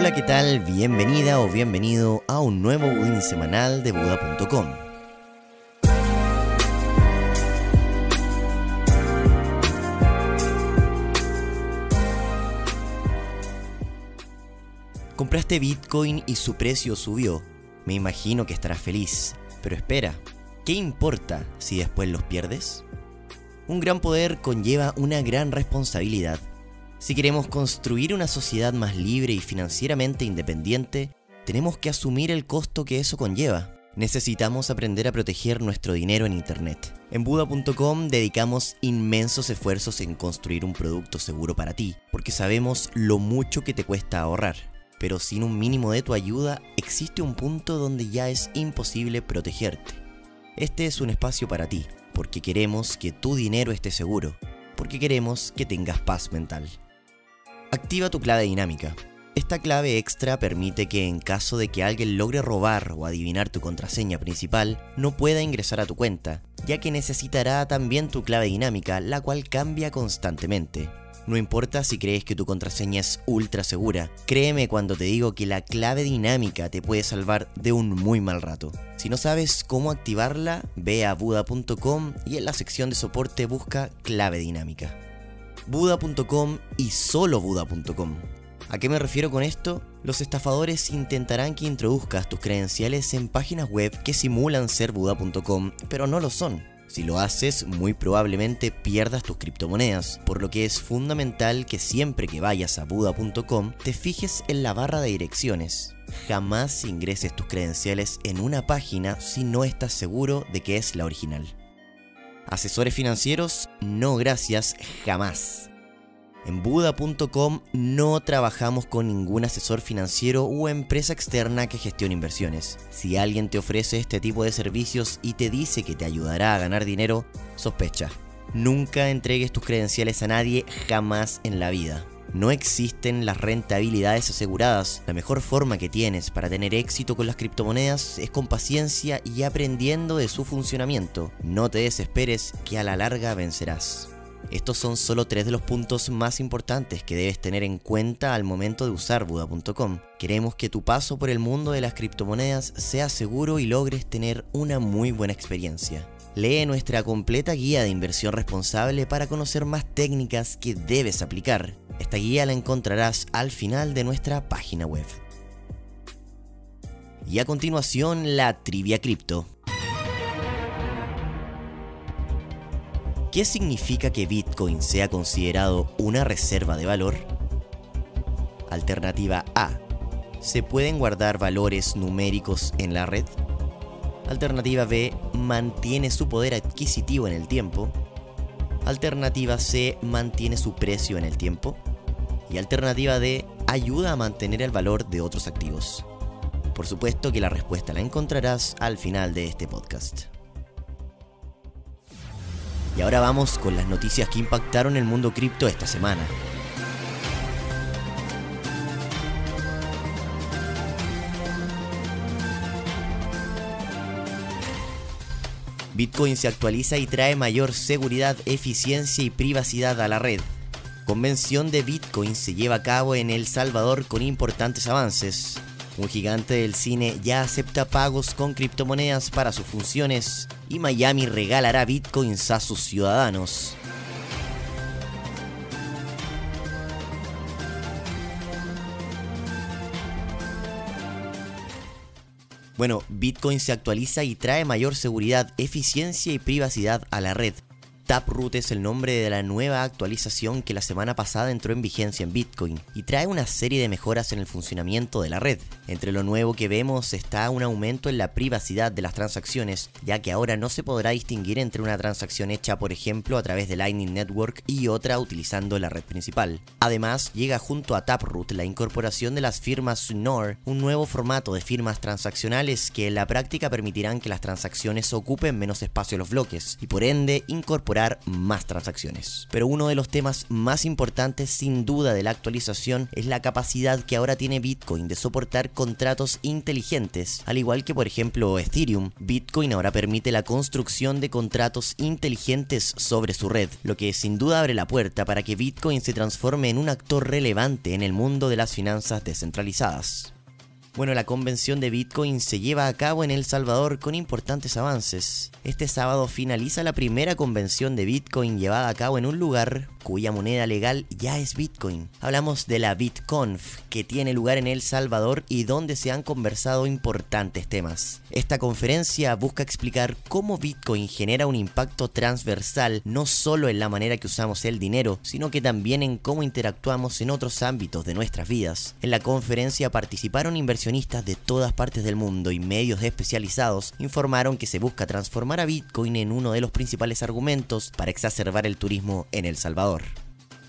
Hola, ¿qué tal? Bienvenida o bienvenido a un nuevo Budín semanal de Buda.com. Compraste Bitcoin y su precio subió. Me imagino que estarás feliz. Pero espera, ¿qué importa si después los pierdes? Un gran poder conlleva una gran responsabilidad. Si queremos construir una sociedad más libre y financieramente independiente, tenemos que asumir el costo que eso conlleva. Necesitamos aprender a proteger nuestro dinero en Internet. En Buda.com dedicamos inmensos esfuerzos en construir un producto seguro para ti, porque sabemos lo mucho que te cuesta ahorrar pero sin un mínimo de tu ayuda existe un punto donde ya es imposible protegerte. Este es un espacio para ti, porque queremos que tu dinero esté seguro, porque queremos que tengas paz mental. Activa tu clave dinámica. Esta clave extra permite que en caso de que alguien logre robar o adivinar tu contraseña principal, no pueda ingresar a tu cuenta, ya que necesitará también tu clave dinámica, la cual cambia constantemente. No importa si crees que tu contraseña es ultra segura, créeme cuando te digo que la clave dinámica te puede salvar de un muy mal rato. Si no sabes cómo activarla, ve a buda.com y en la sección de soporte busca clave dinámica. Buda.com y solo Buda.com. ¿A qué me refiero con esto? Los estafadores intentarán que introduzcas tus credenciales en páginas web que simulan ser Buda.com, pero no lo son. Si lo haces, muy probablemente pierdas tus criptomonedas, por lo que es fundamental que siempre que vayas a Buda.com te fijes en la barra de direcciones. Jamás ingreses tus credenciales en una página si no estás seguro de que es la original. Asesores financieros, no gracias, jamás. En Buda.com no trabajamos con ningún asesor financiero o empresa externa que gestione inversiones. Si alguien te ofrece este tipo de servicios y te dice que te ayudará a ganar dinero, sospecha. Nunca entregues tus credenciales a nadie jamás en la vida. No existen las rentabilidades aseguradas. La mejor forma que tienes para tener éxito con las criptomonedas es con paciencia y aprendiendo de su funcionamiento. No te desesperes que a la larga vencerás. Estos son solo tres de los puntos más importantes que debes tener en cuenta al momento de usar Buda.com. Queremos que tu paso por el mundo de las criptomonedas sea seguro y logres tener una muy buena experiencia. Lee nuestra completa guía de inversión responsable para conocer más técnicas que debes aplicar. Esta guía la encontrarás al final de nuestra página web. Y a continuación, la trivia cripto. ¿Qué significa que Bitcoin sea considerado una reserva de valor? Alternativa A. ¿Se pueden guardar valores numéricos en la red? Alternativa B. Mantiene su poder adquisitivo en el tiempo. Alternativa C. Mantiene su precio en el tiempo. Y alternativa D. Ayuda a mantener el valor de otros activos. Por supuesto que la respuesta la encontrarás al final de este podcast. Y ahora vamos con las noticias que impactaron el mundo cripto esta semana. Bitcoin se actualiza y trae mayor seguridad, eficiencia y privacidad a la red. Convención de Bitcoin se lleva a cabo en El Salvador con importantes avances. Un gigante del cine ya acepta pagos con criptomonedas para sus funciones y Miami regalará bitcoins a sus ciudadanos. Bueno, Bitcoin se actualiza y trae mayor seguridad, eficiencia y privacidad a la red. Taproot es el nombre de la nueva actualización que la semana pasada entró en vigencia en Bitcoin y trae una serie de mejoras en el funcionamiento de la red. Entre lo nuevo que vemos está un aumento en la privacidad de las transacciones, ya que ahora no se podrá distinguir entre una transacción hecha por ejemplo a través de Lightning Network y otra utilizando la red principal. Además, llega junto a Taproot la incorporación de las firmas NOR, un nuevo formato de firmas transaccionales que en la práctica permitirán que las transacciones ocupen menos espacio en los bloques y por ende incorporar más transacciones. Pero uno de los temas más importantes sin duda de la actualización es la capacidad que ahora tiene Bitcoin de soportar contratos inteligentes, al igual que por ejemplo Ethereum. Bitcoin ahora permite la construcción de contratos inteligentes sobre su red, lo que sin duda abre la puerta para que Bitcoin se transforme en un actor relevante en el mundo de las finanzas descentralizadas. Bueno, la convención de Bitcoin se lleva a cabo en El Salvador con importantes avances. Este sábado finaliza la primera convención de Bitcoin llevada a cabo en un lugar cuya moneda legal ya es Bitcoin. Hablamos de la BitConf, que tiene lugar en El Salvador y donde se han conversado importantes temas. Esta conferencia busca explicar cómo Bitcoin genera un impacto transversal no solo en la manera que usamos el dinero, sino que también en cómo interactuamos en otros ámbitos de nuestras vidas. En la conferencia participaron de todas partes del mundo y medios especializados informaron que se busca transformar a Bitcoin en uno de los principales argumentos para exacerbar el turismo en El Salvador.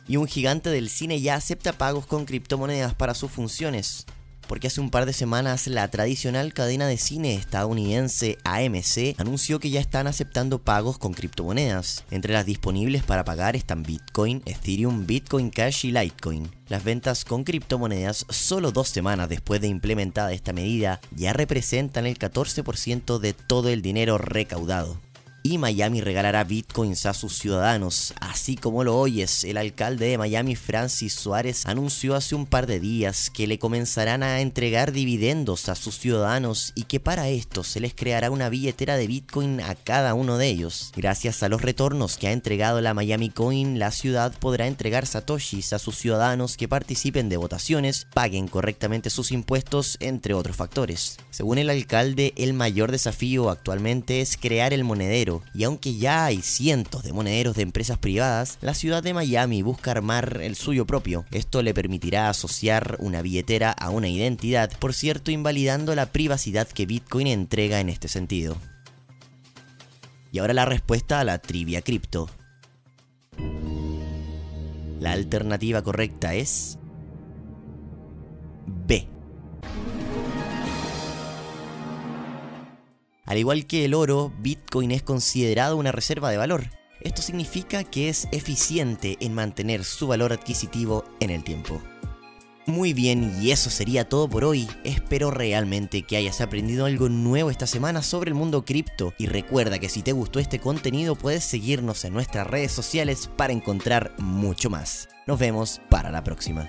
Y un gigante del cine ya acepta pagos con criptomonedas para sus funciones, porque hace un par de semanas la tradicional cadena de cine estadounidense AMC anunció que ya están aceptando pagos con criptomonedas. Entre las disponibles para pagar están Bitcoin, Ethereum, Bitcoin Cash y Litecoin. Las ventas con criptomonedas solo dos semanas después de implementada esta medida ya representan el 14% de todo el dinero recaudado Miami regalará bitcoins a sus ciudadanos. Así como lo oyes, el alcalde de Miami, Francis Suárez, anunció hace un par de días que le comenzarán a entregar dividendos a sus ciudadanos y que para esto se les creará una billetera de bitcoin a cada uno de ellos. Gracias a los retornos que ha entregado la Miami Coin, la ciudad podrá entregar satoshis a sus ciudadanos que participen de votaciones, paguen correctamente sus impuestos, entre otros factores. Según el alcalde, el mayor desafío actualmente es crear el monedero y aunque ya hay cientos de monederos de empresas privadas, la ciudad de Miami busca armar el suyo propio. Esto le permitirá asociar una billetera a una identidad, por cierto invalidando la privacidad que Bitcoin entrega en este sentido. Y ahora la respuesta a la trivia cripto. La alternativa correcta es B. Al igual que el oro, Bitcoin es considerado una reserva de valor. Esto significa que es eficiente en mantener su valor adquisitivo en el tiempo. Muy bien, y eso sería todo por hoy. Espero realmente que hayas aprendido algo nuevo esta semana sobre el mundo cripto y recuerda que si te gustó este contenido puedes seguirnos en nuestras redes sociales para encontrar mucho más. Nos vemos para la próxima.